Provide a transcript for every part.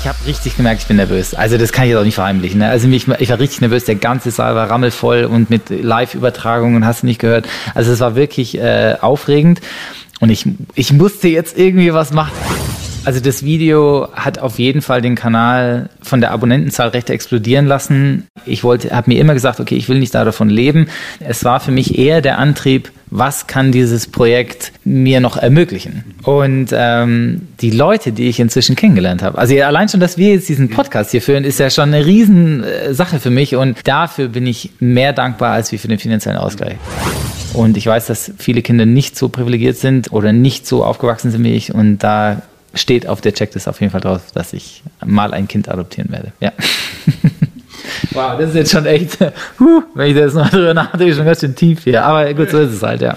ich habe richtig gemerkt, ich bin nervös. Also das kann ich jetzt auch nicht verheimlichen. Ne? Also mich, ich war richtig nervös, der ganze Saal war rammelvoll und mit Live-Übertragungen hast du nicht gehört. Also es war wirklich äh, aufregend und ich, ich musste jetzt irgendwie was machen. Also das Video hat auf jeden Fall den Kanal von der Abonnentenzahl recht explodieren lassen. Ich wollte, habe mir immer gesagt, okay, ich will nicht davon leben. Es war für mich eher der Antrieb, was kann dieses Projekt mir noch ermöglichen? Und ähm, die Leute, die ich inzwischen kennengelernt habe, also allein schon, dass wir jetzt diesen Podcast hier führen, ist ja schon eine Riesensache für mich und dafür bin ich mehr dankbar als wie für den finanziellen Ausgleich. Und ich weiß, dass viele Kinder nicht so privilegiert sind oder nicht so aufgewachsen sind wie ich und da steht auf der Checkliste auf jeden Fall drauf, dass ich mal ein Kind adoptieren werde. Ja. wow, das ist jetzt schon echt, huh, wenn ich das noch drüber nachdenke, schon ganz schön tief hier. Aber gut, so ist es halt, ja.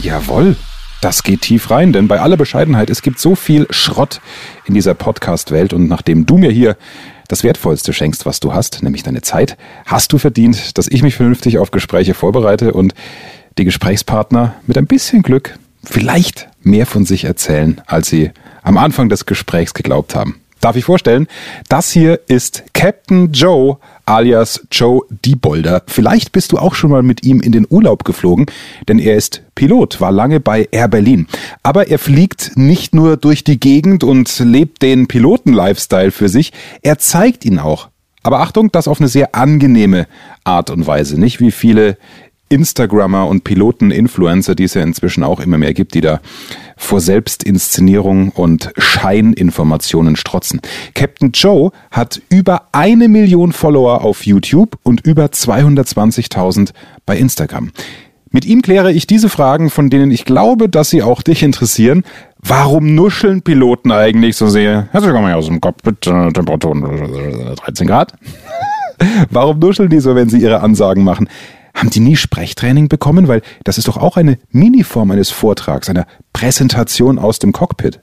Jawohl. Das geht tief rein, denn bei aller Bescheidenheit, es gibt so viel Schrott in dieser Podcast-Welt und nachdem du mir hier das Wertvollste schenkst, was du hast, nämlich deine Zeit, hast du verdient, dass ich mich vernünftig auf Gespräche vorbereite und die Gesprächspartner mit ein bisschen Glück vielleicht mehr von sich erzählen, als sie am Anfang des Gesprächs geglaubt haben. Darf ich vorstellen? Das hier ist Captain Joe alias Joe Dieboldder. Vielleicht bist du auch schon mal mit ihm in den Urlaub geflogen, denn er ist Pilot, war lange bei Air Berlin. Aber er fliegt nicht nur durch die Gegend und lebt den Piloten-Lifestyle für sich, er zeigt ihn auch. Aber Achtung, das auf eine sehr angenehme Art und Weise, nicht wie viele Instagrammer und Piloten-Influencer, die es ja inzwischen auch immer mehr gibt, die da vor Selbstinszenierung und Scheininformationen strotzen. Captain Joe hat über eine Million Follower auf YouTube und über 220.000 bei Instagram. Mit ihm kläre ich diese Fragen, von denen ich glaube, dass sie auch dich interessieren. Warum nuscheln Piloten eigentlich so sehr? Herzlich willkommen aus dem Cockpit, äh, Temperatur 13 Grad. Warum nuscheln die so, wenn sie ihre Ansagen machen? Haben die nie Sprechtraining bekommen? Weil das ist doch auch eine Miniform eines Vortrags, einer Präsentation aus dem Cockpit.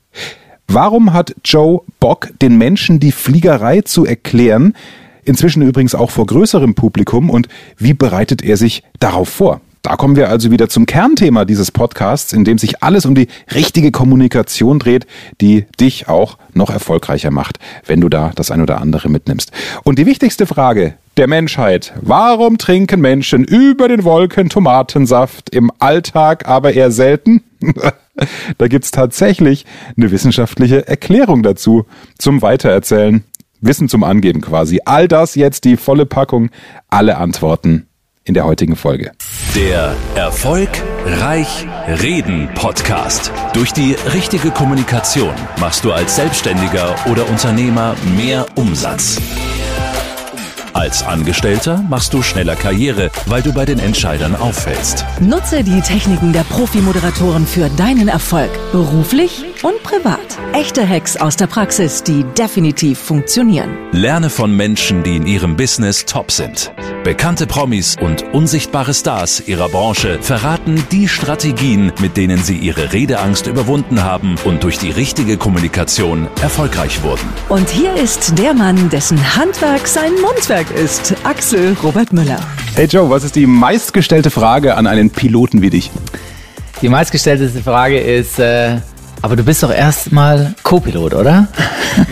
Warum hat Joe Bock, den Menschen die Fliegerei zu erklären? Inzwischen übrigens auch vor größerem Publikum. Und wie bereitet er sich darauf vor? Da kommen wir also wieder zum Kernthema dieses Podcasts, in dem sich alles um die richtige Kommunikation dreht, die dich auch noch erfolgreicher macht, wenn du da das ein oder andere mitnimmst. Und die wichtigste Frage der Menschheit, warum trinken Menschen über den Wolken Tomatensaft im Alltag, aber eher selten? da gibt's tatsächlich eine wissenschaftliche Erklärung dazu zum Weitererzählen. Wissen zum Angeben quasi. All das jetzt die volle Packung, alle Antworten in der heutigen Folge. Der Erfolg Reich Reden Podcast. Durch die richtige Kommunikation machst du als Selbstständiger oder Unternehmer mehr Umsatz. Als Angestellter machst du schneller Karriere, weil du bei den Entscheidern auffällst. Nutze die Techniken der Profi-Moderatoren für deinen Erfolg, beruflich und privat. Echte Hacks aus der Praxis, die definitiv funktionieren. Lerne von Menschen, die in ihrem Business top sind. Bekannte Promis und unsichtbare Stars ihrer Branche verraten die Strategien, mit denen sie ihre Redeangst überwunden haben und durch die richtige Kommunikation erfolgreich wurden. Und hier ist der Mann, dessen Handwerk sein Mundwerk ist, Axel Robert Müller. Hey Joe, was ist die meistgestellte Frage an einen Piloten wie dich? Die meistgestellte Frage ist, äh, aber du bist doch erstmal Co-Pilot, oder?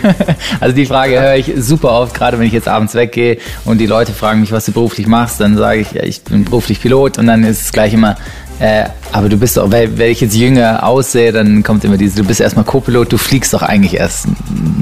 also die Frage höre ich super oft, gerade wenn ich jetzt abends weggehe und die Leute fragen mich, was du beruflich machst, dann sage ich, ja, ich bin beruflich Pilot und dann ist es gleich immer, äh, aber du bist doch, wenn ich jetzt jünger aussehe, dann kommt immer diese, du bist erstmal Co-Pilot, du fliegst doch eigentlich erst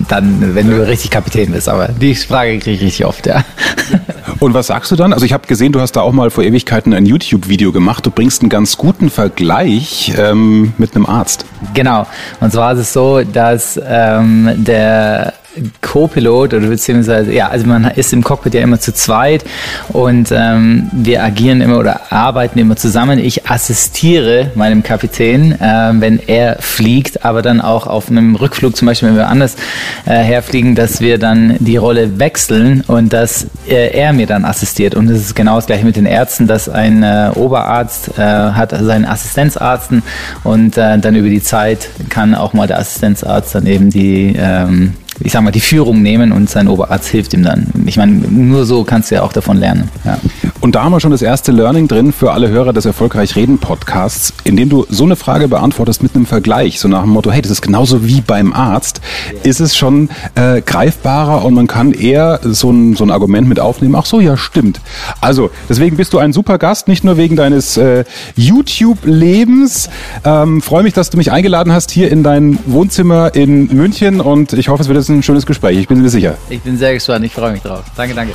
dann, wenn du richtig Kapitän bist. Aber die Frage kriege ich richtig oft, ja. Und was sagst du dann? Also ich habe gesehen, du hast da auch mal vor Ewigkeiten ein YouTube-Video gemacht. Du bringst einen ganz guten Vergleich ähm, mit einem Arzt. Genau. Und zwar ist es so, dass ähm, der Co-Pilot oder beziehungsweise, ja, also man ist im Cockpit ja immer zu zweit und ähm, wir agieren immer oder arbeiten immer zusammen. Ich assistiere meinem Kapitän, äh, wenn er fliegt, aber dann auch auf einem Rückflug, zum Beispiel, wenn wir anders äh, herfliegen, dass wir dann die Rolle wechseln und dass äh, er mir dann assistiert. Und es ist genau das gleiche mit den Ärzten, dass ein äh, Oberarzt äh, hat seinen Assistenzarzten und äh, dann über die Zeit kann auch mal der Assistenzarzt dann eben die ähm, ich sag mal, die Führung nehmen und sein Oberarzt hilft ihm dann. Ich meine, nur so kannst du ja auch davon lernen. Ja. Und da haben wir schon das erste Learning drin für alle Hörer des Erfolgreich Reden Podcasts, indem du so eine Frage beantwortest mit einem Vergleich, so nach dem Motto, hey, das ist genauso wie beim Arzt, ist es schon äh, greifbarer und man kann eher so ein, so ein Argument mit aufnehmen, ach so, ja, stimmt. Also, deswegen bist du ein super Gast, nicht nur wegen deines äh, YouTube-Lebens. Ähm, Freue mich, dass du mich eingeladen hast hier in dein Wohnzimmer in München und ich hoffe, es wird jetzt ein schönes Gespräch. Ich bin mir sicher. Ich bin sehr gespannt, ich freue mich drauf. Danke, danke.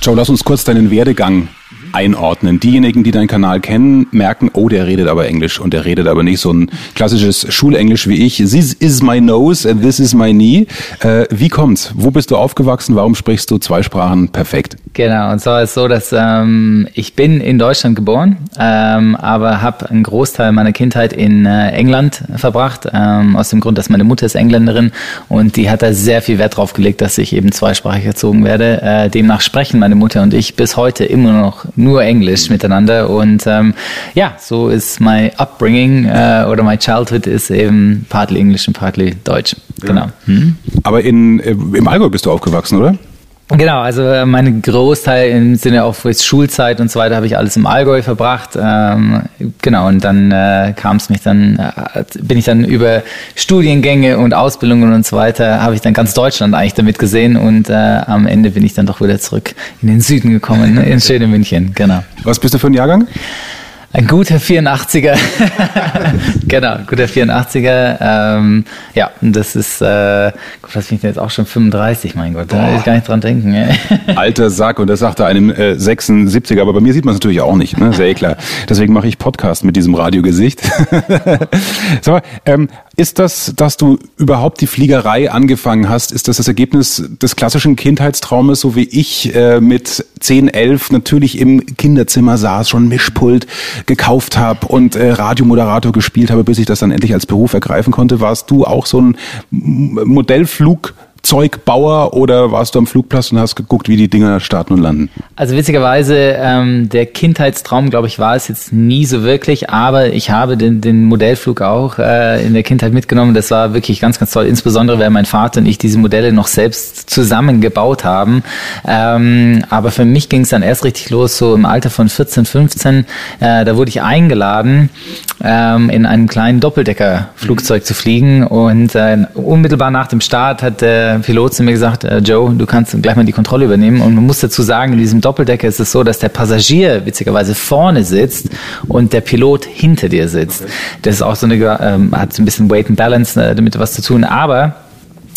Joe, lass uns kurz deinen Werdegang einordnen. Diejenigen, die deinen Kanal kennen, merken, oh, der redet aber Englisch und der redet aber nicht so ein klassisches Schulenglisch wie ich. This is my nose and this is my knee. Äh, wie kommt's? Wo bist du aufgewachsen? Warum sprichst du zwei Sprachen perfekt? Genau, und zwar ist es so, dass ähm, ich bin in Deutschland geboren, ähm, aber habe einen Großteil meiner Kindheit in äh, England verbracht, ähm, aus dem Grund, dass meine Mutter ist Engländerin und die hat da sehr viel Wert drauf gelegt, dass ich eben zweisprachig erzogen werde. Äh, demnach sprechen meine Mutter und ich bis heute immer noch nur Englisch miteinander und ähm, ja, so ist my upbringing äh, oder my childhood ist eben partly Englisch und partly Deutsch. Genau. Ja. Hm? Aber in, äh, im Allgäu bist du aufgewachsen, oder? Genau, also äh, meine Großteil im Sinne auch für Schulzeit und so weiter habe ich alles im Allgäu verbracht. Ähm, genau, und dann äh, kam es mich dann, äh, bin ich dann über Studiengänge und Ausbildungen und so weiter, habe ich dann ganz Deutschland eigentlich damit gesehen und äh, am Ende bin ich dann doch wieder zurück in den Süden gekommen, in schöne München, genau. Was bist du für ein Jahrgang? Ein guter 84er. genau, guter 84er. Ähm, ja, das ist, äh, Gott, was bin ich jetzt auch schon 35, mein Gott, da will ich gar nicht dran denken. Alter Sack, und das sagt er einem äh, 76er, aber bei mir sieht man es natürlich auch nicht, ne? sehr klar. Deswegen mache ich Podcast mit diesem Radiogesicht. Sag mal, ähm, ist das, dass du überhaupt die Fliegerei angefangen hast, ist das das Ergebnis des klassischen Kindheitstraumes, so wie ich äh, mit 10, 11 natürlich im Kinderzimmer saß, schon Mischpult gekauft habe und äh, Radiomoderator gespielt habe, bis ich das dann endlich als Beruf ergreifen konnte? Warst du auch so ein Modellflug Flugbauer oder warst du am Flugplatz und hast geguckt, wie die Dinger starten und landen? Also witzigerweise, ähm, der Kindheitstraum, glaube ich, war es jetzt nie so wirklich, aber ich habe den, den Modellflug auch äh, in der Kindheit mitgenommen. Das war wirklich ganz, ganz toll, insbesondere weil mein Vater und ich diese Modelle noch selbst zusammengebaut haben. Ähm, aber für mich ging es dann erst richtig los, so im Alter von 14, 15. Äh, da wurde ich eingeladen, ähm, in einem kleinen Doppeldeckerflugzeug zu fliegen und äh, unmittelbar nach dem Start hat der Pilot zu mir gesagt, äh, Joe, du kannst gleich mal die Kontrolle übernehmen. Und man muss dazu sagen, in diesem Doppeldecker ist es so, dass der Passagier witzigerweise vorne sitzt und der Pilot hinter dir sitzt. Das ist auch so eine, ähm, hat so ein bisschen Weight and Balance äh, damit was zu tun. Aber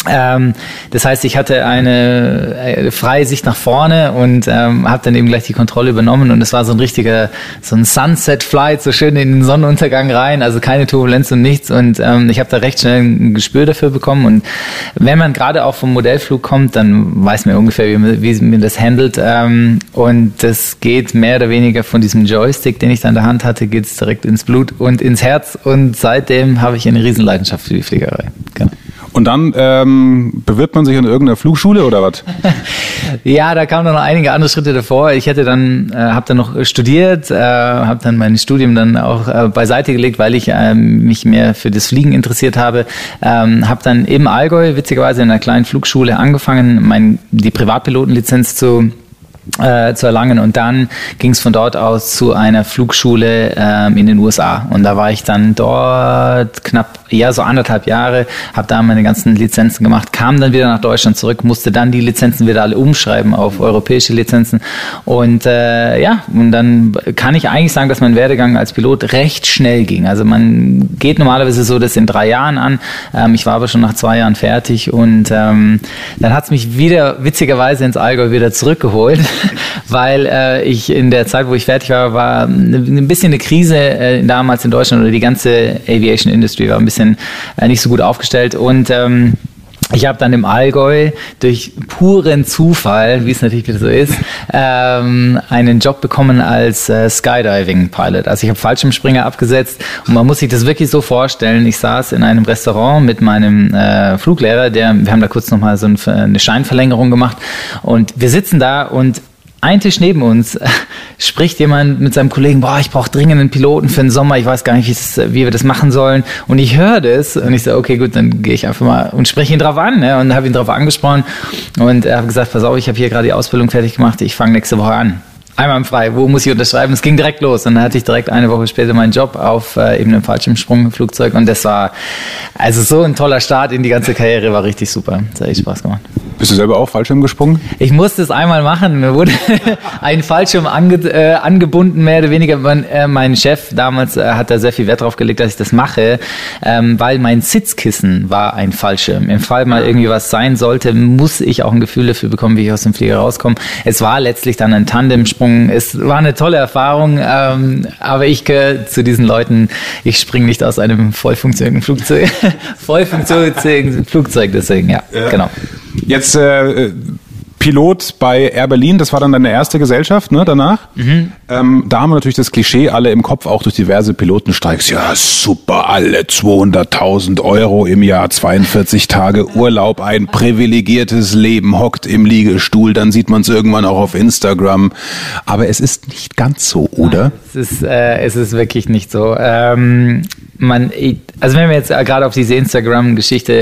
ähm, das heißt, ich hatte eine äh, freie Sicht nach vorne und ähm, habe dann eben gleich die Kontrolle übernommen und es war so ein richtiger, so ein Sunset-Flight, so schön in den Sonnenuntergang rein, also keine Turbulenz und nichts und ähm, ich habe da recht schnell ein Gespür dafür bekommen und wenn man gerade auch vom Modellflug kommt, dann weiß man ungefähr, wie, wie man das handelt ähm, und das geht mehr oder weniger von diesem Joystick, den ich da in der Hand hatte, geht's direkt ins Blut und ins Herz und seitdem habe ich eine Riesenleidenschaft für die Fliegerei. Genau. Und dann ähm, bewirbt man sich an irgendeiner Flugschule oder was? ja, da kamen noch einige andere Schritte davor. Ich hätte dann, äh, habe dann noch studiert, äh, habe dann mein Studium dann auch äh, beiseite gelegt, weil ich äh, mich mehr für das Fliegen interessiert habe. Ähm, habe dann im Allgäu witzigerweise in einer kleinen Flugschule angefangen, mein, die Privatpilotenlizenz zu äh, zu erlangen. Und dann ging es von dort aus zu einer Flugschule ähm, in den USA. Und da war ich dann dort knapp, ja, so anderthalb Jahre, habe da meine ganzen Lizenzen gemacht, kam dann wieder nach Deutschland zurück, musste dann die Lizenzen wieder alle umschreiben auf europäische Lizenzen. Und äh, ja, und dann kann ich eigentlich sagen, dass mein Werdegang als Pilot recht schnell ging. Also man geht normalerweise so das in drei Jahren an. Ähm, ich war aber schon nach zwei Jahren fertig und ähm, dann hat es mich wieder witzigerweise ins Allgäu wieder zurückgeholt weil äh, ich in der Zeit, wo ich fertig war, war ein bisschen eine Krise äh, damals in Deutschland oder die ganze Aviation Industry war ein bisschen äh, nicht so gut aufgestellt. Und ähm, ich habe dann im Allgäu durch puren Zufall, wie es natürlich wieder so ist, ähm, einen Job bekommen als äh, Skydiving-Pilot. Also ich habe Fallschirmspringer abgesetzt und man muss sich das wirklich so vorstellen. Ich saß in einem Restaurant mit meinem äh, Fluglehrer, der, wir haben da kurz nochmal so eine Scheinverlängerung gemacht und wir sitzen da und ein Tisch neben uns spricht jemand mit seinem Kollegen, boah, ich brauche dringend einen Piloten für den Sommer, ich weiß gar nicht, wie wir das machen sollen. Und ich höre das und ich sage, okay, gut, dann gehe ich einfach mal und spreche ihn drauf an ne? und habe ihn drauf angesprochen und er hat gesagt, pass auf, ich habe hier gerade die Ausbildung fertig gemacht, ich fange nächste Woche an einwandfrei, wo muss ich unterschreiben? Es ging direkt los und dann hatte ich direkt eine Woche später meinen Job auf äh, eben einem Fallschirmsprungflugzeug und das war also so ein toller Start in die ganze Karriere, war richtig super. Das hat echt Spaß gemacht. Bist du selber auch Fallschirm gesprungen? Ich musste es einmal machen. Mir wurde ein Fallschirm ange, äh, angebunden, mehr oder weniger. Mein, äh, mein Chef damals äh, hat da sehr viel Wert drauf gelegt, dass ich das mache, ähm, weil mein Sitzkissen war ein Fallschirm. Im Fall mal irgendwie was sein sollte, muss ich auch ein Gefühl dafür bekommen, wie ich aus dem Flieger rauskomme. Es war letztlich dann ein Tandemsprung. Es war eine tolle Erfahrung, ähm, aber ich gehöre zu diesen Leuten, ich springe nicht aus einem voll funktionierenden Flugzeug, voll funktionierenden Flugzeug, deswegen, ja, ja. genau. Jetzt äh, Pilot bei Air Berlin, das war dann deine erste Gesellschaft, ne, danach. Mhm. Ähm, da haben wir natürlich das Klischee alle im Kopf, auch durch diverse Pilotenstreiks. Ja, super, alle 200.000 Euro im Jahr, 42 Tage Urlaub, ein privilegiertes Leben, hockt im Liegestuhl, dann sieht man es irgendwann auch auf Instagram. Aber es ist nicht ganz so, oder? Nein, es, ist, äh, es ist wirklich nicht so. Ähm, man, also wenn wir jetzt gerade auf diese Instagram-Geschichte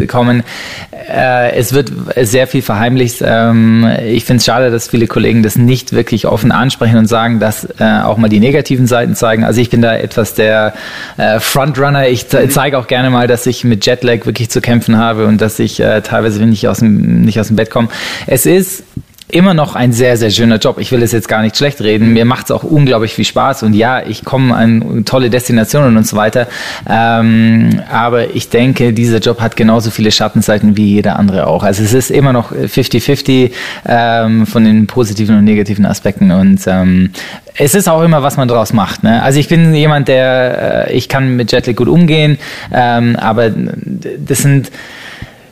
äh, kommen, äh, es wird sehr viel verheimlicht. Ähm, ich finde es schade, dass viele Kollegen das nicht wirklich offen ansprechen und sagen, dass äh, auch mal die negativen Seiten zeigen. Also ich bin da etwas der äh, Frontrunner. Ich zeige auch gerne mal, dass ich mit Jetlag wirklich zu kämpfen habe und dass ich äh, teilweise nicht aus dem, nicht aus dem Bett komme. Es ist immer noch ein sehr, sehr schöner Job. Ich will es jetzt gar nicht schlecht reden. Mir macht es auch unglaublich viel Spaß und ja, ich komme an tolle Destinationen und so weiter. Ähm, aber ich denke, dieser Job hat genauso viele Schattenseiten wie jeder andere auch. Also es ist immer noch 50-50 ähm, von den positiven und negativen Aspekten und ähm, es ist auch immer, was man daraus macht. Ne? Also ich bin jemand, der, äh, ich kann mit Jetlag gut umgehen, ähm, aber das sind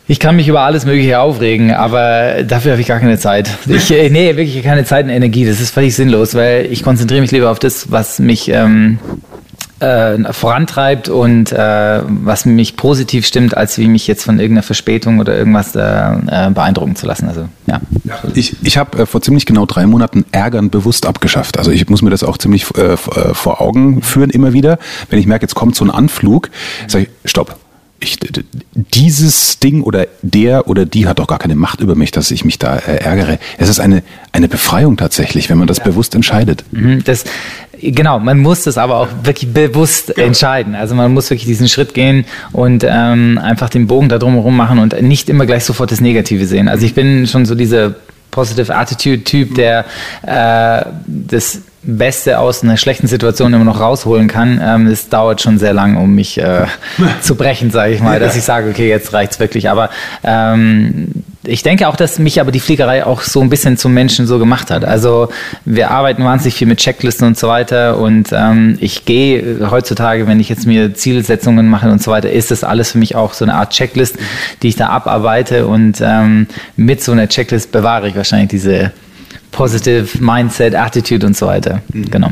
ich kann mich über alles Mögliche aufregen, aber dafür habe ich gar keine Zeit. Ich, äh, nee, wirklich keine Zeit und Energie. Das ist völlig sinnlos, weil ich konzentriere mich lieber auf das, was mich ähm, äh, vorantreibt und äh, was mich positiv stimmt, als wie mich jetzt von irgendeiner Verspätung oder irgendwas äh, äh beeindrucken zu lassen. Also ja. Ich, ich habe äh, vor ziemlich genau drei Monaten Ärgern bewusst abgeschafft. Also ich muss mir das auch ziemlich vor Augen führen immer wieder. Wenn ich merke, jetzt kommt so ein Anflug, sage ich, stopp ich, dieses Ding oder der oder die hat doch gar keine Macht über mich, dass ich mich da äh, ärgere. Es ist eine, eine Befreiung tatsächlich, wenn man das ja. bewusst entscheidet. Mhm, das, genau, man muss das aber auch wirklich bewusst ja. entscheiden. Also man muss wirklich diesen Schritt gehen und ähm, einfach den Bogen da drumherum machen und nicht immer gleich sofort das Negative sehen. Also ich bin schon so dieser Positive Attitude Typ, der äh, das Beste aus einer schlechten Situation immer noch rausholen kann. Ähm, es dauert schon sehr lang, um mich äh, zu brechen, sage ich mal, dass ich sage, okay, jetzt reicht's wirklich. Aber ähm, ich denke auch, dass mich aber die Fliegerei auch so ein bisschen zum Menschen so gemacht hat. Also wir arbeiten wahnsinnig viel mit Checklisten und so weiter und ähm, ich gehe heutzutage, wenn ich jetzt mir Zielsetzungen mache und so weiter, ist das alles für mich auch so eine Art Checklist, die ich da abarbeite und ähm, mit so einer Checklist bewahre ich wahrscheinlich diese Positive Mindset, Attitude und so weiter. Mhm. Genau.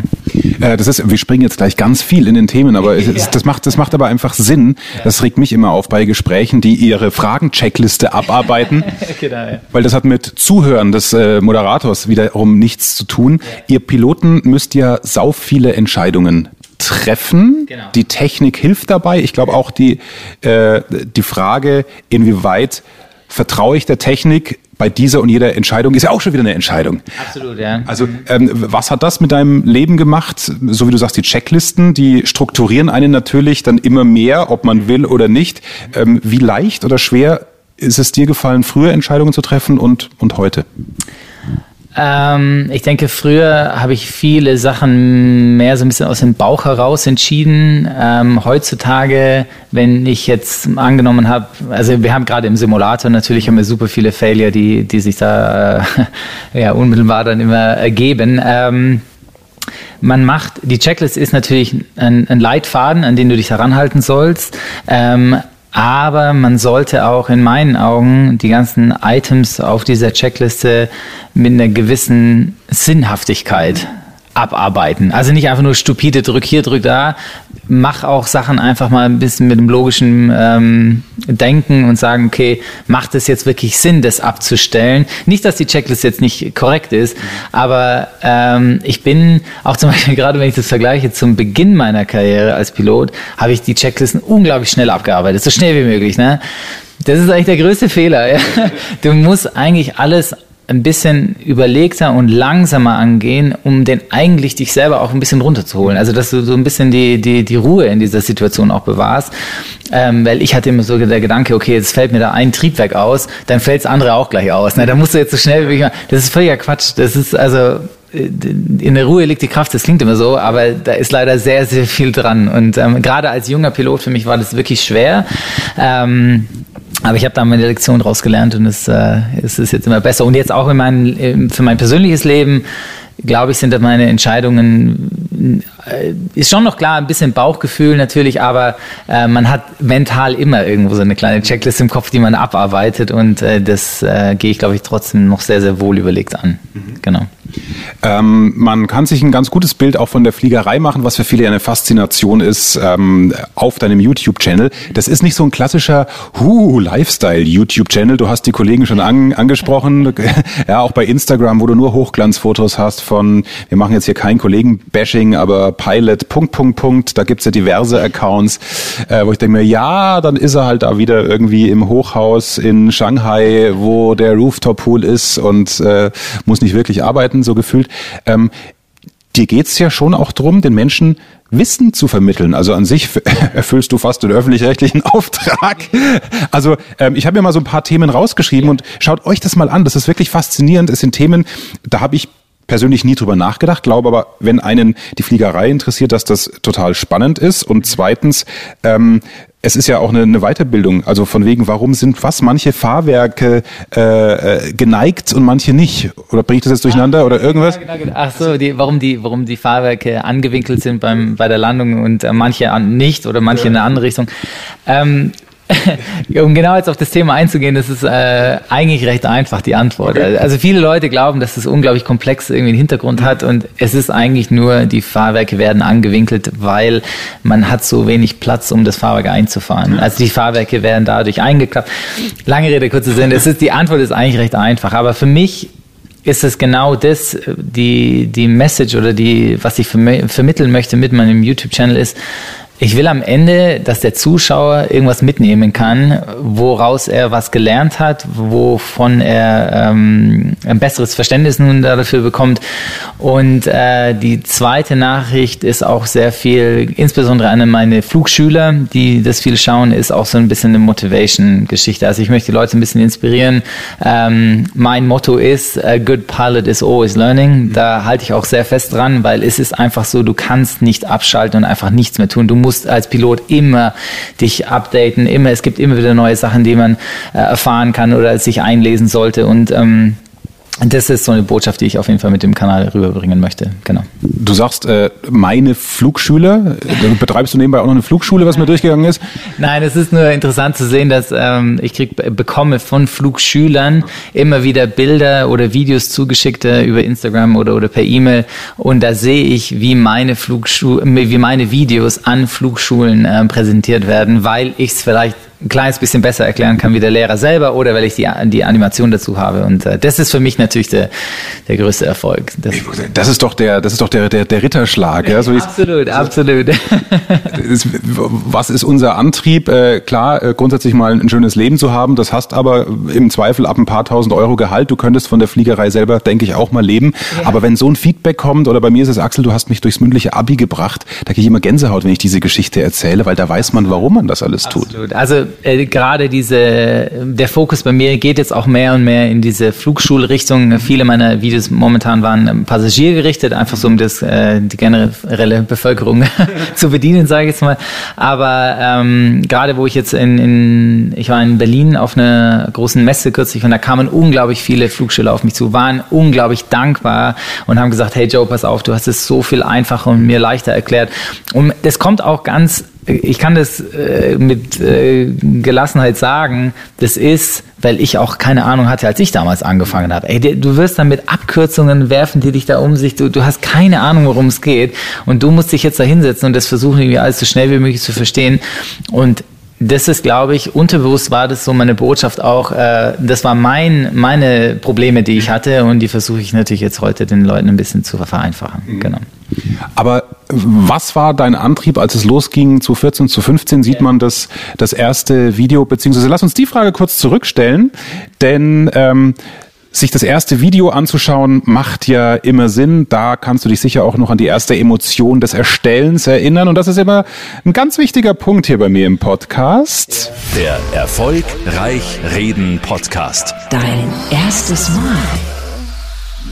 Äh, das ist, wir springen jetzt gleich ganz viel in den Themen, aber ja. das macht, das macht aber einfach Sinn. Das regt mich immer auf bei Gesprächen, die ihre Fragen-Checkliste abarbeiten. genau, ja. Weil das hat mit Zuhören des äh, Moderators wiederum nichts zu tun. Ihr Piloten müsst ja sau viele Entscheidungen treffen. Genau. Die Technik hilft dabei. Ich glaube auch die, äh, die Frage, inwieweit vertraue ich der Technik bei dieser und jeder Entscheidung ist ja auch schon wieder eine Entscheidung. Absolut, ja. Also ähm, was hat das mit deinem Leben gemacht? So wie du sagst, die Checklisten, die strukturieren einen natürlich dann immer mehr, ob man will oder nicht. Ähm, wie leicht oder schwer ist es dir gefallen, früher Entscheidungen zu treffen und, und heute? Ähm, ich denke, früher habe ich viele Sachen mehr so ein bisschen aus dem Bauch heraus entschieden. Ähm, heutzutage, wenn ich jetzt angenommen habe, also wir haben gerade im Simulator natürlich haben wir super viele Failure, die, die sich da äh, ja, unmittelbar dann immer ergeben. Ähm, man macht, die Checklist ist natürlich ein, ein, Leitfaden, an den du dich heranhalten sollst. Ähm, aber man sollte auch in meinen Augen die ganzen Items auf dieser Checkliste mit einer gewissen Sinnhaftigkeit abarbeiten. Also nicht einfach nur stupide drück hier, drück da. Mach auch Sachen einfach mal ein bisschen mit dem logischen ähm, Denken und sagen, okay, macht es jetzt wirklich Sinn, das abzustellen? Nicht, dass die Checklist jetzt nicht korrekt ist, aber ähm, ich bin auch zum Beispiel gerade, wenn ich das vergleiche, zum Beginn meiner Karriere als Pilot, habe ich die Checklisten unglaublich schnell abgearbeitet, so schnell wie möglich. Ne? Das ist eigentlich der größte Fehler. Ja? Du musst eigentlich alles ein bisschen überlegter und langsamer angehen, um den eigentlich dich selber auch ein bisschen runterzuholen. Also dass du so ein bisschen die, die, die Ruhe in dieser Situation auch bewahrst. Ähm, weil ich hatte immer so der Gedanke, okay, jetzt fällt mir da ein Triebwerk aus, dann fällt das andere auch gleich aus. Na, da musst du jetzt so schnell wie Das ist völliger Quatsch. Das ist also äh, in der Ruhe liegt die Kraft, das klingt immer so, aber da ist leider sehr, sehr viel dran. Und ähm, gerade als junger Pilot für mich war das wirklich schwer. Ähm, aber ich habe da meine Lektion draus gelernt und es, äh, es ist jetzt immer besser. Und jetzt auch in mein, für mein persönliches Leben glaube ich, sind meine Entscheidungen, äh, ist schon noch klar, ein bisschen Bauchgefühl natürlich, aber äh, man hat mental immer irgendwo so eine kleine Checkliste im Kopf, die man abarbeitet und äh, das äh, gehe ich, glaube ich, trotzdem noch sehr, sehr wohl überlegt an. Mhm. Genau. Ähm, man kann sich ein ganz gutes Bild auch von der Fliegerei machen, was für viele eine Faszination ist, ähm, auf deinem YouTube-Channel. Das ist nicht so ein klassischer huh, Lifestyle-YouTube-Channel. Du hast die Kollegen schon an, angesprochen. ja, auch bei Instagram, wo du nur Hochglanzfotos hast von, wir machen jetzt hier kein Kollegen-Bashing, aber Pilot, Punkt, Punkt, Punkt. Da gibt's ja diverse Accounts, äh, wo ich denke mir, ja, dann ist er halt da wieder irgendwie im Hochhaus in Shanghai, wo der Rooftop-Pool ist und äh, muss nicht wirklich arbeiten, so gefühlt. Ähm, dir geht's ja schon auch drum, den Menschen Wissen zu vermitteln. Also an sich erfüllst du fast den öffentlich-rechtlichen Auftrag. Also ähm, ich habe mir mal so ein paar Themen rausgeschrieben und schaut euch das mal an. Das ist wirklich faszinierend. Es sind Themen, da habe ich persönlich nie drüber nachgedacht, glaube aber, wenn einen die Fliegerei interessiert, dass das total spannend ist. Und zweitens, ähm, es ist ja auch eine, eine Weiterbildung, also von wegen, warum sind was manche Fahrwerke äh, äh geneigt und manche nicht? Oder bringe ich das jetzt durcheinander ah, oder irgendwas? Genau, genau. Ach so, die, warum die, warum die Fahrwerke angewinkelt sind beim bei der Landung und äh, manche nicht oder manche in eine andere Richtung. Ähm, um genau jetzt auf das Thema einzugehen, das ist äh, eigentlich recht einfach die Antwort. Also viele Leute glauben, dass es unglaublich komplex irgendwie einen Hintergrund hat und es ist eigentlich nur, die Fahrwerke werden angewinkelt, weil man hat so wenig Platz, um das Fahrwerk einzufahren. Also die Fahrwerke werden dadurch eingeklappt. Lange Rede, kurzer Sinn. Es ist, die Antwort ist eigentlich recht einfach. Aber für mich ist es genau das, die, die Message oder die, was ich vermitteln möchte mit meinem YouTube-Channel ist, ich will am Ende, dass der Zuschauer irgendwas mitnehmen kann, woraus er was gelernt hat, wovon er ähm, ein besseres Verständnis nun dafür bekommt. Und äh, die zweite Nachricht ist auch sehr viel, insbesondere an meine Flugschüler, die das viel schauen, ist auch so ein bisschen eine Motivation-Geschichte. Also ich möchte die Leute ein bisschen inspirieren. Ähm, mein Motto ist, a good pilot is always learning. Da halte ich auch sehr fest dran, weil es ist einfach so, du kannst nicht abschalten und einfach nichts mehr tun. Du musst als Pilot immer dich updaten, immer, es gibt immer wieder neue Sachen, die man äh, erfahren kann oder sich einlesen sollte. Und ähm, das ist so eine Botschaft, die ich auf jeden Fall mit dem Kanal rüberbringen möchte. Genau. Du sagst, äh, meine Flugschüler. Betreibst du nebenbei auch noch eine Flugschule, was mir durchgegangen ist? Nein, es ist nur interessant zu sehen, dass ähm, ich krieg, bekomme von Flugschülern immer wieder Bilder oder Videos zugeschickt äh, über Instagram oder, oder per E-Mail. Und da sehe ich, wie meine Flugschu wie meine Videos an Flugschulen äh, präsentiert werden, weil ich es vielleicht ein kleines bisschen besser erklären kann wie der Lehrer selber oder weil ich die, die Animation dazu habe. Und äh, das ist für mich natürlich der, der größte Erfolg. Das, das ist doch der, das ist doch der, der, der Ritterschlag. Ja? So absolut, absolut. Ist, was ist unser Antrieb? Äh, klar, äh, grundsätzlich mal ein schönes Leben zu haben. Das hast aber im Zweifel ab ein paar tausend Euro Gehalt. Du könntest von der Fliegerei selber, denke ich, auch mal leben. Ja. Aber wenn so ein Feedback kommt, oder bei mir ist es, Axel, du hast mich durchs mündliche Abi gebracht, da kriege ich immer Gänsehaut, wenn ich diese Geschichte erzähle, weil da weiß man, warum man das alles tut. Absolut. Also äh, gerade diese, der Fokus bei mir geht jetzt auch mehr und mehr in diese Flugschulrichtung. Viele meiner Videos momentan waren passagiergerichtet, einfach so um das, äh, die generelle Bevölkerung zu bedienen, sage ich jetzt mal. Aber ähm, gerade wo ich jetzt in, in, ich war in Berlin auf einer großen Messe kürzlich und da kamen unglaublich viele Flugschüler auf mich zu, waren unglaublich dankbar und haben gesagt, hey Joe, pass auf, du hast es so viel einfacher und mir leichter erklärt. Und das kommt auch ganz ich kann das äh, mit äh, Gelassenheit sagen, das ist, weil ich auch keine Ahnung hatte, als ich damals angefangen habe. Ey, du wirst dann mit Abkürzungen werfen, die dich da um sich, du, du hast keine Ahnung, worum es geht und du musst dich jetzt da hinsetzen und das versuchen, irgendwie alles so schnell wie möglich zu verstehen und das ist, glaube ich, unterbewusst war das so meine Botschaft auch. Äh, das war mein, meine Probleme, die ich hatte und die versuche ich natürlich jetzt heute den Leuten ein bisschen zu vereinfachen. Mhm. Genau. Aber was war dein Antrieb, als es losging zu 14, zu 15? Sieht man das, das erste Video, beziehungsweise lass uns die Frage kurz zurückstellen, denn ähm, sich das erste Video anzuschauen, macht ja immer Sinn. Da kannst du dich sicher auch noch an die erste Emotion des Erstellens erinnern. Und das ist immer ein ganz wichtiger Punkt hier bei mir im Podcast. Der Erfolg Reich Reden Podcast. Dein erstes Mal.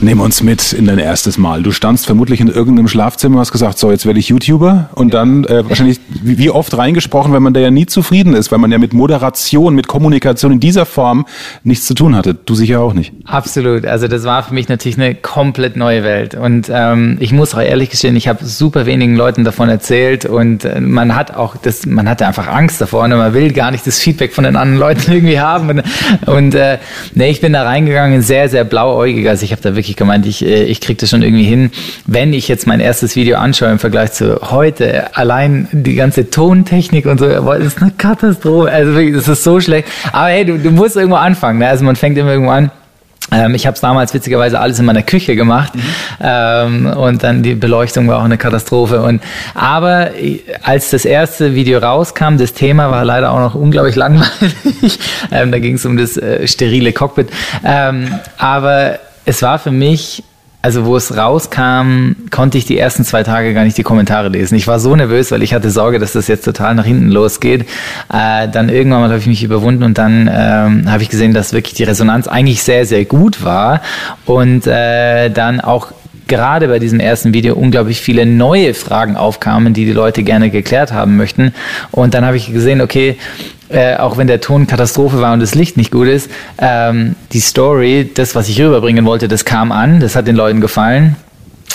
Nimm uns mit in dein erstes Mal. Du standst vermutlich in irgendeinem Schlafzimmer, hast gesagt, so jetzt werde ich YouTuber und dann äh, wahrscheinlich wie oft reingesprochen, weil man da ja nie zufrieden ist, weil man ja mit Moderation, mit Kommunikation in dieser Form nichts zu tun hatte. Du sicher auch nicht. Absolut. Also das war für mich natürlich eine komplett neue Welt und ähm, ich muss auch ehrlich gestehen, ich habe super wenigen Leuten davon erzählt und äh, man hat auch das, man hatte einfach Angst davor und man will gar nicht das Feedback von den anderen Leuten irgendwie haben und, und äh, nee, ich bin da reingegangen sehr sehr blauäugig, also ich habe da wirklich ich gemeint, ich, äh, ich kriege das schon irgendwie hin. Wenn ich jetzt mein erstes Video anschaue im Vergleich zu heute, allein die ganze Tontechnik und so, das ist eine Katastrophe. Also wirklich, das ist so schlecht. Aber hey, du, du musst irgendwo anfangen. Ne? Also man fängt immer irgendwo an. Ähm, ich habe es damals witzigerweise alles in meiner Küche gemacht mhm. und dann die Beleuchtung war auch eine Katastrophe. Und aber als das erste Video rauskam, das Thema war leider auch noch unglaublich langweilig. ähm, da ging es um das äh, sterile Cockpit. Ähm, aber es war für mich, also wo es rauskam, konnte ich die ersten zwei Tage gar nicht die Kommentare lesen. Ich war so nervös, weil ich hatte Sorge, dass das jetzt total nach hinten losgeht. Äh, dann irgendwann mal habe ich mich überwunden und dann ähm, habe ich gesehen, dass wirklich die Resonanz eigentlich sehr, sehr gut war und äh, dann auch gerade bei diesem ersten Video unglaublich viele neue Fragen aufkamen, die die Leute gerne geklärt haben möchten. Und dann habe ich gesehen, okay, äh, auch wenn der Ton Katastrophe war und das Licht nicht gut ist, ähm, die Story, das, was ich rüberbringen wollte, das kam an, das hat den Leuten gefallen.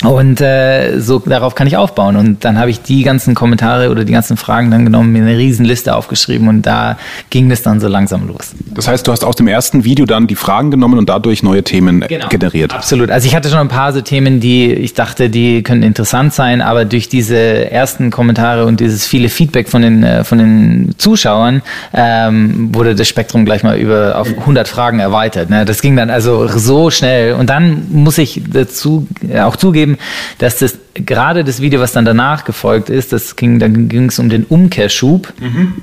Und äh, so darauf kann ich aufbauen. Und dann habe ich die ganzen Kommentare oder die ganzen Fragen dann genommen, mir eine Riesenliste aufgeschrieben und da ging es dann so langsam los. Das heißt, du hast aus dem ersten Video dann die Fragen genommen und dadurch neue Themen genau. generiert. Absolut. Also ich hatte schon ein paar so Themen, die ich dachte, die könnten interessant sein, aber durch diese ersten Kommentare und dieses viele Feedback von den, äh, von den Zuschauern ähm, wurde das Spektrum gleich mal über auf 100 Fragen erweitert. Ne? Das ging dann also so schnell. Und dann muss ich dazu auch zugeben, zugeben, dass das gerade das Video, was dann danach gefolgt ist, das ging, dann ging es um den Umkehrschub. Mhm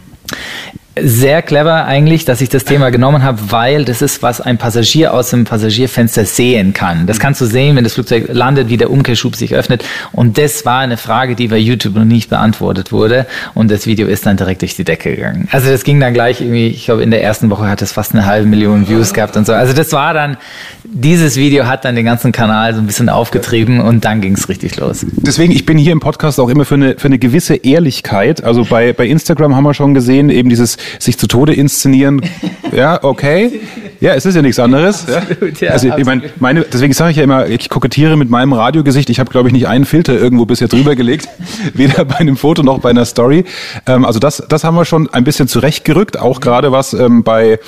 sehr clever eigentlich, dass ich das Thema genommen habe, weil das ist, was ein Passagier aus dem Passagierfenster sehen kann. Das kannst du sehen, wenn das Flugzeug landet, wie der Umkehrschub sich öffnet. Und das war eine Frage, die bei YouTube noch nicht beantwortet wurde. Und das Video ist dann direkt durch die Decke gegangen. Also das ging dann gleich irgendwie, ich glaube, in der ersten Woche hat es fast eine halbe Million Views gehabt und so. Also das war dann, dieses Video hat dann den ganzen Kanal so ein bisschen aufgetrieben und dann ging es richtig los. Deswegen, ich bin hier im Podcast auch immer für eine, für eine gewisse Ehrlichkeit. Also bei, bei Instagram haben wir schon gesehen, eben dieses sich zu Tode inszenieren. Ja, okay. Ja, es ist ja nichts anderes. Absolut, ja. Also ich meine, meine, deswegen sage ich ja immer, ich kokettiere mit meinem Radiogesicht. Ich habe, glaube ich, nicht einen Filter irgendwo bisher drüber gelegt, weder bei einem Foto noch bei einer Story. Ähm, also das, das haben wir schon ein bisschen zurechtgerückt, auch gerade was ähm, bei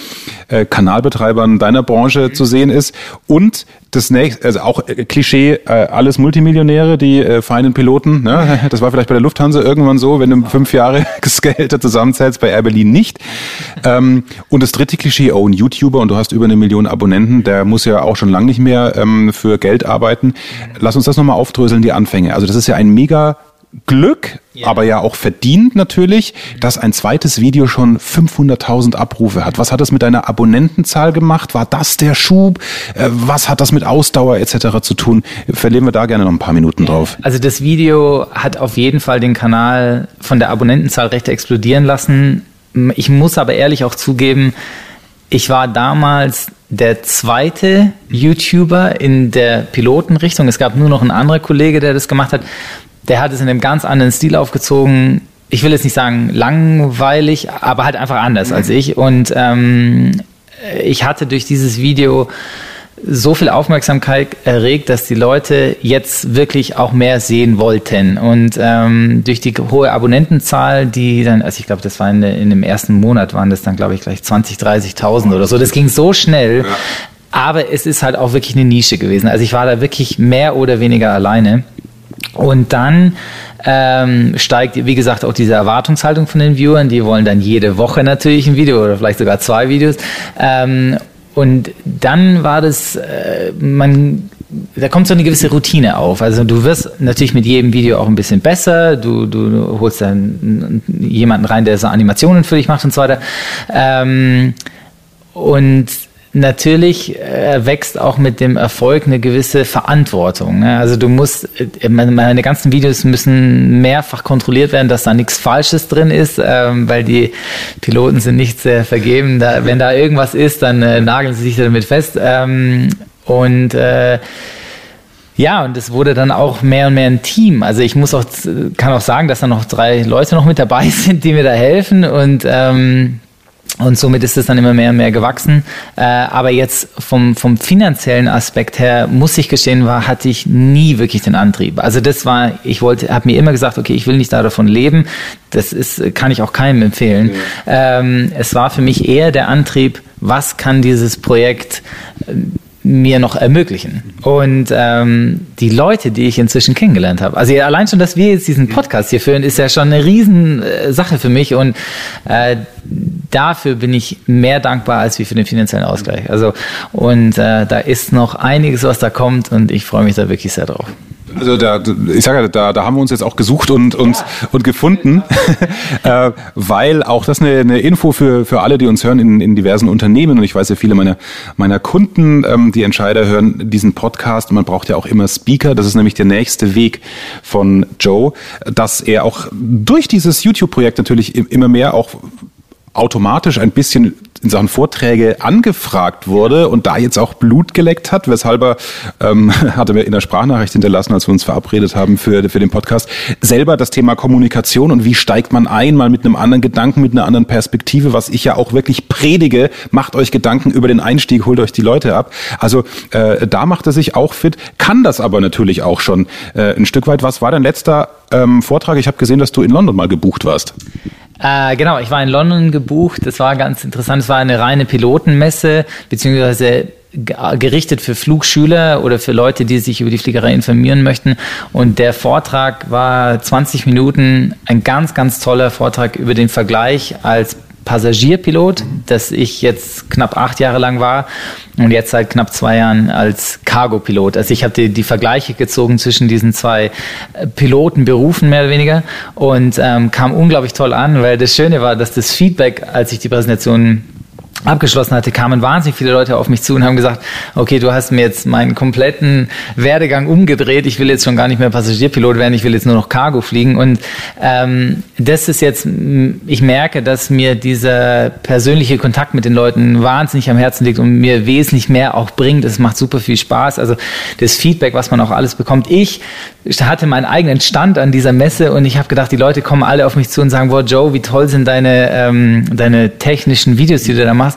äh, Kanalbetreibern deiner Branche zu sehen ist. Und das nächste, also auch äh, Klischee, äh, alles Multimillionäre, die äh, feinen Piloten. Ne? Das war vielleicht bei der Lufthansa irgendwann so, wenn du fünf Jahre Gehälter zusammenzählst, bei Air Berlin nicht. Ähm, und das dritte Klischee, oh, ein YouTuber und du hast über eine Million Abonnenten, der muss ja auch schon lange nicht mehr ähm, für Geld arbeiten. Lass uns das nochmal aufdröseln, die Anfänge. Also das ist ja ein mega Glück, ja. aber ja auch verdient natürlich, dass ein zweites Video schon 500.000 Abrufe hat. Was hat das mit deiner Abonnentenzahl gemacht? War das der Schub? Äh, was hat das mit Ausdauer etc. zu tun? Verlieren wir da gerne noch ein paar Minuten drauf. Also das Video hat auf jeden Fall den Kanal von der Abonnentenzahl recht explodieren lassen. Ich muss aber ehrlich auch zugeben, ich war damals der zweite YouTuber in der Pilotenrichtung. Es gab nur noch einen anderen Kollege, der das gemacht hat der hat es in einem ganz anderen Stil aufgezogen. Ich will jetzt nicht sagen langweilig, aber halt einfach anders als ich. Und ähm, ich hatte durch dieses Video so viel Aufmerksamkeit erregt, dass die Leute jetzt wirklich auch mehr sehen wollten. Und ähm, durch die hohe Abonnentenzahl, die dann, also ich glaube, das war in, in, dem ersten Monat, waren das dann, glaube ich, gleich 20, 30.000 oder so. Das ging so schnell. Ja. Aber es ist halt auch wirklich eine Nische gewesen. Also ich war da wirklich mehr oder weniger alleine. Und dann ähm, steigt, wie gesagt, auch diese Erwartungshaltung von den Viewern. Die wollen dann jede Woche natürlich ein Video oder vielleicht sogar zwei Videos. Ähm, und dann war das, äh, man, da kommt so eine gewisse Routine auf. Also du wirst natürlich mit jedem Video auch ein bisschen besser. Du, du, holst dann jemanden rein, der so Animationen für dich macht und so weiter. Ähm, und natürlich äh, wächst auch mit dem Erfolg eine gewisse Verantwortung. Ne? Also du musst, äh, meine ganzen Videos müssen mehrfach kontrolliert werden, dass da nichts Falsches drin ist, ähm, weil die Piloten sind nicht sehr vergeben. Wenn da irgendwas ist, dann äh, nageln sie sich damit fest. Ähm, und äh, ja, und es wurde dann auch mehr und mehr ein Team. Also ich muss auch, kann auch sagen, dass da noch drei Leute noch mit dabei sind, die mir da helfen. Und ähm, und somit ist es dann immer mehr und mehr gewachsen. Äh, aber jetzt vom, vom finanziellen Aspekt her, muss ich gestehen, war, hatte ich nie wirklich den Antrieb. Also das war, ich wollte, habe mir immer gesagt, okay, ich will nicht davon leben. Das ist, kann ich auch keinem empfehlen. Ja. Ähm, es war für mich eher der Antrieb, was kann dieses Projekt mir noch ermöglichen. Und ähm, die Leute, die ich inzwischen kennengelernt habe, also allein schon, dass wir jetzt diesen Podcast hier führen, ist ja schon eine Riesensache äh, für mich und äh, dafür bin ich mehr dankbar als wie für den finanziellen Ausgleich. Also und äh, da ist noch einiges, was da kommt und ich freue mich da wirklich sehr drauf. Also da, ich sage ja, da, da haben wir uns jetzt auch gesucht und, und, ja. und gefunden, äh, weil auch das eine, eine Info für, für alle, die uns hören in, in diversen Unternehmen. Und ich weiß ja, viele meiner, meiner Kunden, ähm, die Entscheider hören diesen Podcast. Und man braucht ja auch immer Speaker, das ist nämlich der nächste Weg von Joe, dass er auch durch dieses YouTube-Projekt natürlich immer mehr auch automatisch ein bisschen in Sachen Vorträge angefragt wurde und da jetzt auch Blut geleckt hat, weshalb er, ähm, hatte mir in der Sprachnachricht hinterlassen, als wir uns verabredet haben für, für den Podcast, selber das Thema Kommunikation und wie steigt man ein, mal mit einem anderen Gedanken, mit einer anderen Perspektive, was ich ja auch wirklich predige, macht euch Gedanken über den Einstieg, holt euch die Leute ab. Also äh, da macht er sich auch fit, kann das aber natürlich auch schon äh, ein Stück weit. Was war dein letzter ähm, Vortrag? Ich habe gesehen, dass du in London mal gebucht warst. Äh, genau, ich war in London gebucht. Das war ganz interessant. Es war eine reine Pilotenmesse, beziehungsweise gerichtet für Flugschüler oder für Leute, die sich über die Fliegerei informieren möchten. Und der Vortrag war 20 Minuten, ein ganz, ganz toller Vortrag über den Vergleich als Passagierpilot, das ich jetzt knapp acht Jahre lang war und jetzt seit knapp zwei Jahren als Cargo-Pilot. Also ich habe die, die Vergleiche gezogen zwischen diesen zwei äh, Pilotenberufen mehr oder weniger und ähm, kam unglaublich toll an, weil das Schöne war, dass das Feedback, als ich die Präsentation abgeschlossen hatte, kamen wahnsinnig viele Leute auf mich zu und haben gesagt, okay, du hast mir jetzt meinen kompletten Werdegang umgedreht, ich will jetzt schon gar nicht mehr Passagierpilot werden, ich will jetzt nur noch Cargo fliegen. Und ähm, das ist jetzt, ich merke, dass mir dieser persönliche Kontakt mit den Leuten wahnsinnig am Herzen liegt und mir wesentlich mehr auch bringt, es macht super viel Spaß, also das Feedback, was man auch alles bekommt. Ich hatte meinen eigenen Stand an dieser Messe und ich habe gedacht, die Leute kommen alle auf mich zu und sagen, wow, Joe, wie toll sind deine, ähm, deine technischen Videos, die du da machst.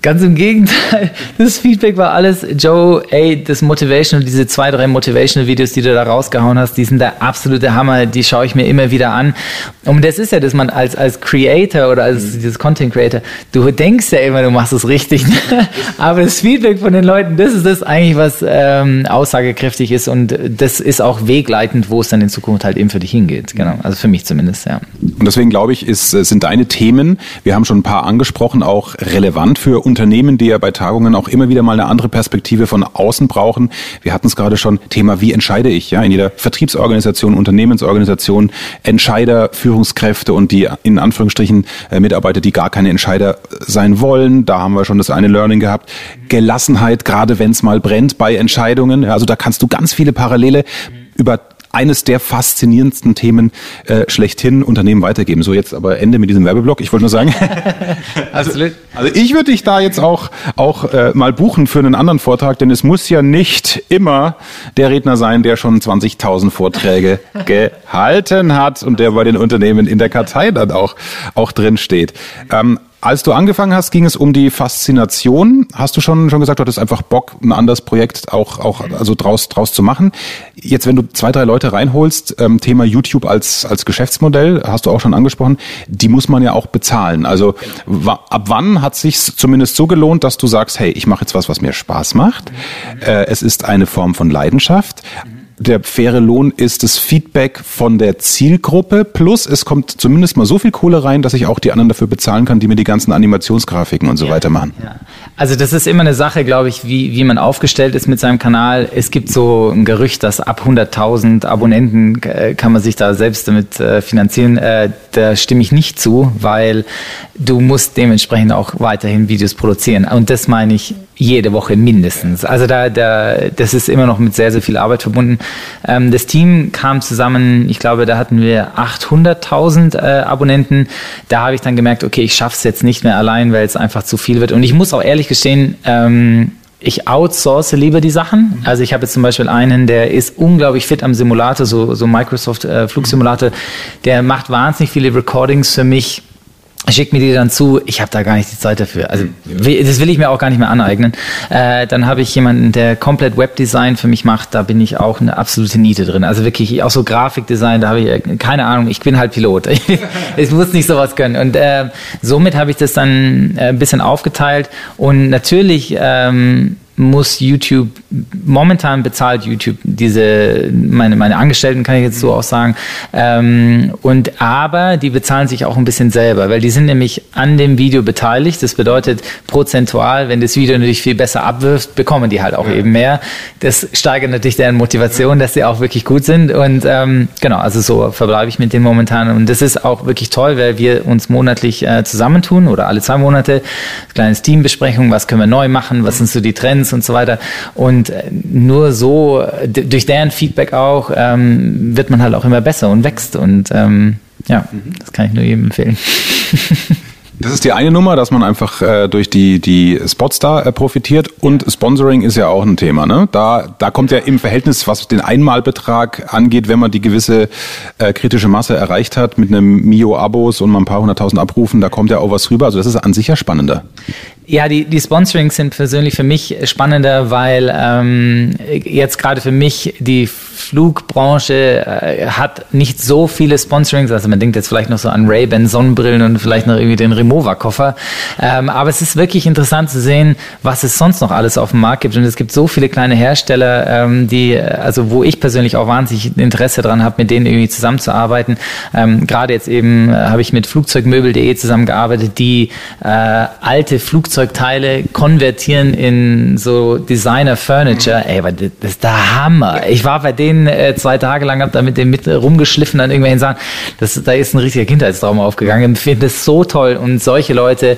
Ganz im Gegenteil. Das Feedback war alles, Joe, ey, das Motivational, diese zwei, drei Motivational Videos, die du da rausgehauen hast, die sind der absolute Hammer, die schaue ich mir immer wieder an. Und das ist ja, dass man als, als Creator oder als mhm. dieses Content Creator, du denkst ja immer, du machst es richtig. Aber das Feedback von den Leuten, das ist das eigentlich, was ähm, aussagekräftig ist und das ist auch wegleitend, wo es dann in Zukunft halt eben für dich hingeht. Genau. Also für mich zumindest, ja. Und deswegen glaube ich, ist, sind deine Themen, wir haben schon ein paar angesprochen, auch relevant für Unternehmen, die ja bei Tagungen auch immer wieder mal eine andere Perspektive von außen brauchen. Wir hatten es gerade schon, Thema, wie entscheide ich? Ja, in jeder Vertriebsorganisation, Unternehmensorganisation, Entscheider, Führungskräfte und die in Anführungsstrichen äh, Mitarbeiter, die gar keine Entscheider sein wollen. Da haben wir schon das eine Learning gehabt. Gelassenheit, gerade wenn es mal brennt bei Entscheidungen. Ja, also da kannst du ganz viele Parallele über eines der faszinierendsten Themen äh, schlechthin Unternehmen weitergeben. So jetzt aber Ende mit diesem Werbeblock. Ich wollte nur sagen, also, also ich würde dich da jetzt auch, auch äh, mal buchen für einen anderen Vortrag, denn es muss ja nicht immer der Redner sein, der schon 20.000 Vorträge gehalten hat und der bei den Unternehmen in der Kartei dann auch, auch drin steht. Ähm, als du angefangen hast, ging es um die Faszination. Hast du schon, schon gesagt, du hattest einfach Bock, ein anderes Projekt auch, auch also draus, draus zu machen. Jetzt, wenn du zwei, drei Leute reinholst, ähm, Thema YouTube als, als Geschäftsmodell, hast du auch schon angesprochen, die muss man ja auch bezahlen. Also ab wann hat sich zumindest so gelohnt, dass du sagst, hey, ich mache jetzt was, was mir Spaß macht. Äh, es ist eine Form von Leidenschaft der faire Lohn ist das Feedback von der Zielgruppe plus es kommt zumindest mal so viel Kohle rein, dass ich auch die anderen dafür bezahlen kann, die mir die ganzen Animationsgrafiken und so ja, weiter machen. Ja. Also das ist immer eine Sache, glaube ich, wie, wie man aufgestellt ist mit seinem Kanal. Es gibt so ein Gerücht, dass ab 100.000 Abonnenten äh, kann man sich da selbst damit äh, finanzieren. Äh, da stimme ich nicht zu, weil du musst dementsprechend auch weiterhin Videos produzieren. Und das meine ich jede Woche mindestens. Also da, da, das ist immer noch mit sehr, sehr viel Arbeit verbunden. Ähm, das Team kam zusammen, ich glaube, da hatten wir 800.000 äh, Abonnenten. Da habe ich dann gemerkt, okay, ich schaffe es jetzt nicht mehr allein, weil es einfach zu viel wird. Und ich muss auch ehrlich gestehen, ähm, ich outsource lieber die Sachen. Also ich habe jetzt zum Beispiel einen, der ist unglaublich fit am Simulator, so, so Microsoft äh, Flugsimulator. Der macht wahnsinnig viele Recordings für mich schickt mir die dann zu, ich habe da gar nicht die Zeit dafür. Also das will ich mir auch gar nicht mehr aneignen. Äh, dann habe ich jemanden, der komplett Webdesign für mich macht, da bin ich auch eine absolute Niete drin. Also wirklich auch so Grafikdesign, da habe ich äh, keine Ahnung, ich bin halt Pilot. ich muss nicht sowas können. Und äh, somit habe ich das dann äh, ein bisschen aufgeteilt und natürlich ähm, muss YouTube, momentan bezahlt YouTube diese, meine, meine Angestellten kann ich jetzt so auch sagen, ähm, und aber die bezahlen sich auch ein bisschen selber, weil die sind nämlich an dem Video beteiligt. Das bedeutet prozentual, wenn das Video natürlich viel besser abwirft, bekommen die halt auch ja. eben mehr. Das steigert natürlich deren Motivation, dass sie auch wirklich gut sind. Und ähm, genau, also so verbleibe ich mit denen momentan. Und das ist auch wirklich toll, weil wir uns monatlich äh, zusammentun oder alle zwei Monate, kleines Teambesprechung, was können wir neu machen, was sind so die Trends, Events und so weiter. Und äh, nur so, durch deren Feedback auch, ähm, wird man halt auch immer besser und wächst. Und ähm, ja, das kann ich nur jedem empfehlen. Das ist die eine Nummer, dass man einfach äh, durch die, die Spots da äh, profitiert und Sponsoring ist ja auch ein Thema. Ne? Da, da kommt ja im Verhältnis, was den Einmalbetrag angeht, wenn man die gewisse äh, kritische Masse erreicht hat mit einem Mio-Abos und mal ein paar hunderttausend Abrufen, da kommt ja auch was rüber. Also das ist an sich ja spannender. Ja, die, die Sponsorings sind persönlich für mich spannender, weil ähm, jetzt gerade für mich die Flugbranche äh, hat nicht so viele Sponsorings. Also man denkt jetzt vielleicht noch so an Ray-Ban Sonnenbrillen und vielleicht noch irgendwie den Remova-Koffer. Ähm, aber es ist wirklich interessant zu sehen, was es sonst noch alles auf dem Markt gibt. Und es gibt so viele kleine Hersteller, ähm, die, also wo ich persönlich auch wahnsinnig Interesse dran habe, mit denen irgendwie zusammenzuarbeiten. Ähm, gerade jetzt eben äh, habe ich mit Flugzeugmöbel.de zusammengearbeitet, die äh, alte Flugzeuge Flugzeugteile konvertieren in so Designer Furniture. Ey, das ist der Hammer. Ich war bei denen äh, zwei Tage lang, hab da mit dem mit rumgeschliffen an irgendwelchen Sachen. Das, da ist ein richtiger Kindheitstraum aufgegangen. Ich finde das so toll und solche Leute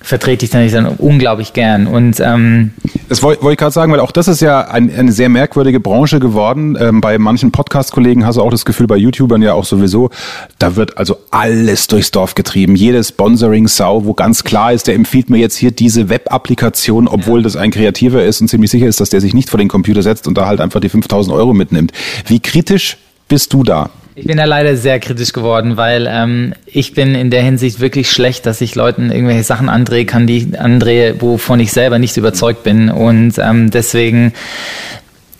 vertrete ich dann, dann unglaublich gern. Und ähm, das wollte wollt ich gerade sagen, weil auch das ist ja ein, eine sehr merkwürdige Branche geworden. Ähm, bei manchen Podcast-Kollegen hast du auch das Gefühl, bei YouTubern ja auch sowieso, da wird also alles durchs Dorf getrieben. Jede Sponsoring-Sau, wo ganz klar ist, der empfiehlt mir jetzt hier diese Web-Applikation, obwohl ja. das ein Kreativer ist und ziemlich sicher ist, dass der sich nicht vor den Computer setzt und da halt einfach die 5000 Euro mitnimmt. Wie kritisch bist du da? Ich bin da leider sehr kritisch geworden, weil ähm, ich bin in der Hinsicht wirklich schlecht, dass ich Leuten irgendwelche Sachen andrehen kann, die ich andrehe, wovon ich selber nicht überzeugt bin. Und ähm, deswegen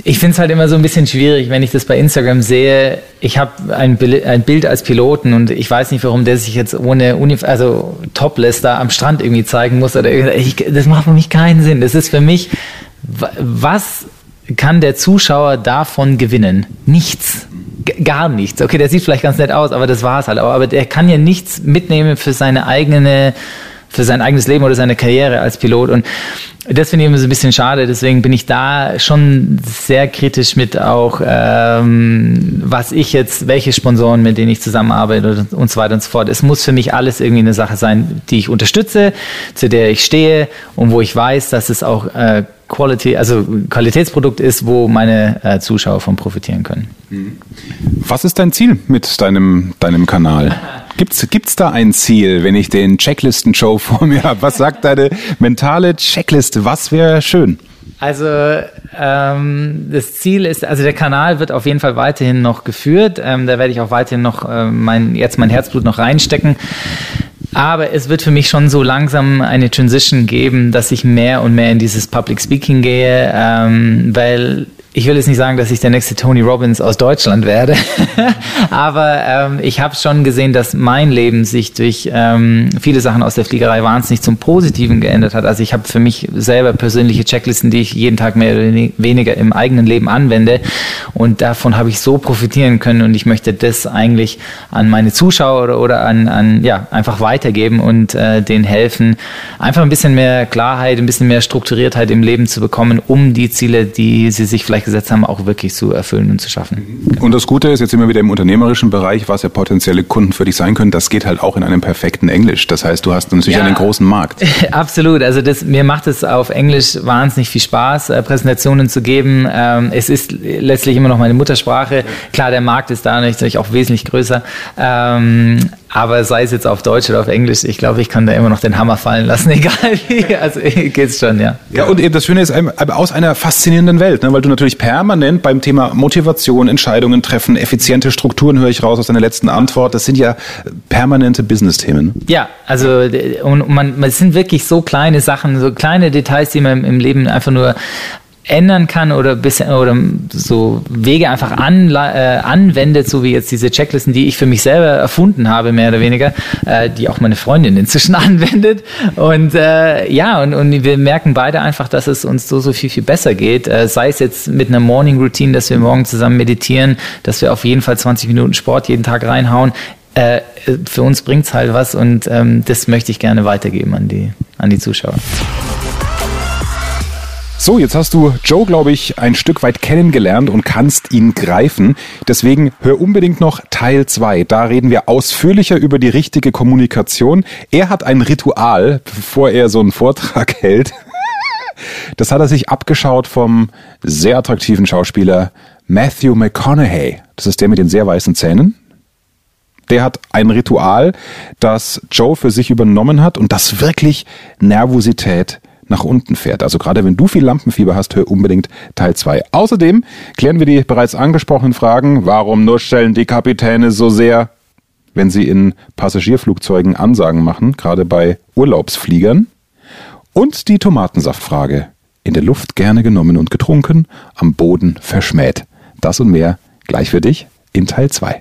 ich finde es halt immer so ein bisschen schwierig, wenn ich das bei Instagram sehe. Ich habe ein, ein, Bild als Piloten und ich weiß nicht, warum der sich jetzt ohne Unif also topless da am Strand irgendwie zeigen muss. Oder ich, das macht für mich keinen Sinn. Das ist für mich, was kann der Zuschauer davon gewinnen? Nichts gar nichts. Okay, der sieht vielleicht ganz nett aus, aber das war's halt. Aber, aber der kann ja nichts mitnehmen für seine eigene, für sein eigenes Leben oder seine Karriere als Pilot. Und das finde ich immer so ein bisschen schade. Deswegen bin ich da schon sehr kritisch mit auch, ähm, was ich jetzt, welche Sponsoren, mit denen ich zusammenarbeite und so weiter und so fort. Es muss für mich alles irgendwie eine Sache sein, die ich unterstütze, zu der ich stehe und wo ich weiß, dass es auch äh, Quality, also Qualitätsprodukt ist, wo meine äh, Zuschauer von profitieren können. Was ist dein Ziel mit deinem, deinem Kanal? Gibt's, gibt's da ein Ziel, wenn ich den Checklisten-Show vor mir habe? Was sagt deine mentale Checkliste? Was wäre schön? Also ähm, das Ziel ist, also der Kanal wird auf jeden Fall weiterhin noch geführt. Ähm, da werde ich auch weiterhin noch äh, mein, jetzt mein Herzblut noch reinstecken Aber es wird für mich schon so langsam eine Transition geben, dass ich mehr und mehr in dieses Public Speaking gehe, ähm, weil ich will jetzt nicht sagen, dass ich der nächste Tony Robbins aus Deutschland werde, aber ähm, ich habe schon gesehen, dass mein Leben sich durch ähm, viele Sachen aus der Fliegerei wahnsinnig zum Positiven geändert hat. Also ich habe für mich selber persönliche Checklisten, die ich jeden Tag mehr oder weniger im eigenen Leben anwende und davon habe ich so profitieren können und ich möchte das eigentlich an meine Zuschauer oder, oder an, an ja einfach weitergeben und äh, denen helfen, einfach ein bisschen mehr Klarheit, ein bisschen mehr Strukturiertheit im Leben zu bekommen, um die Ziele, die sie sich vielleicht gesetzt haben, auch wirklich zu erfüllen und zu schaffen. Und das Gute ist, jetzt immer wieder im unternehmerischen Bereich, was ja potenzielle Kunden für dich sein können, das geht halt auch in einem perfekten Englisch. Das heißt, du hast natürlich ja, einen großen Markt. Absolut. Also das, mir macht es auf Englisch wahnsinnig viel Spaß, äh, Präsentationen zu geben. Ähm, es ist letztlich immer noch meine Muttersprache. Klar, der Markt ist da natürlich auch wesentlich größer. Aber sei es jetzt auf Deutsch oder auf Englisch, ich glaube, ich kann da immer noch den Hammer fallen lassen, egal wie. Also geht's schon, ja. Ja, und das Schöne ist aus einer faszinierenden Welt, ne? weil du natürlich permanent beim Thema Motivation, Entscheidungen treffen, effiziente Strukturen höre ich raus aus deiner letzten Antwort. Das sind ja permanente Business-Themen. Ja, also und man, es sind wirklich so kleine Sachen, so kleine Details, die man im Leben einfach nur ändern kann oder bisschen oder so Wege einfach an, äh, anwendet, so wie jetzt diese Checklisten, die ich für mich selber erfunden habe, mehr oder weniger, äh, die auch meine Freundin inzwischen anwendet. Und äh, ja, und, und wir merken beide einfach, dass es uns so, so viel, viel besser geht. Äh, sei es jetzt mit einer Morning Routine, dass wir morgen zusammen meditieren, dass wir auf jeden Fall 20 Minuten Sport jeden Tag reinhauen. Äh, für uns bringt's halt was und ähm, das möchte ich gerne weitergeben an die, an die Zuschauer. So, jetzt hast du Joe, glaube ich, ein Stück weit kennengelernt und kannst ihn greifen. Deswegen hör unbedingt noch Teil 2. Da reden wir ausführlicher über die richtige Kommunikation. Er hat ein Ritual, bevor er so einen Vortrag hält. Das hat er sich abgeschaut vom sehr attraktiven Schauspieler Matthew McConaughey. Das ist der mit den sehr weißen Zähnen. Der hat ein Ritual, das Joe für sich übernommen hat und das wirklich Nervosität nach unten fährt. Also gerade wenn du viel Lampenfieber hast, hör unbedingt Teil 2. Außerdem klären wir die bereits angesprochenen Fragen, warum nuscheln die Kapitäne so sehr, wenn sie in Passagierflugzeugen Ansagen machen, gerade bei Urlaubsfliegern. Und die Tomatensaftfrage. In der Luft gerne genommen und getrunken, am Boden verschmäht. Das und mehr gleich für dich in Teil 2.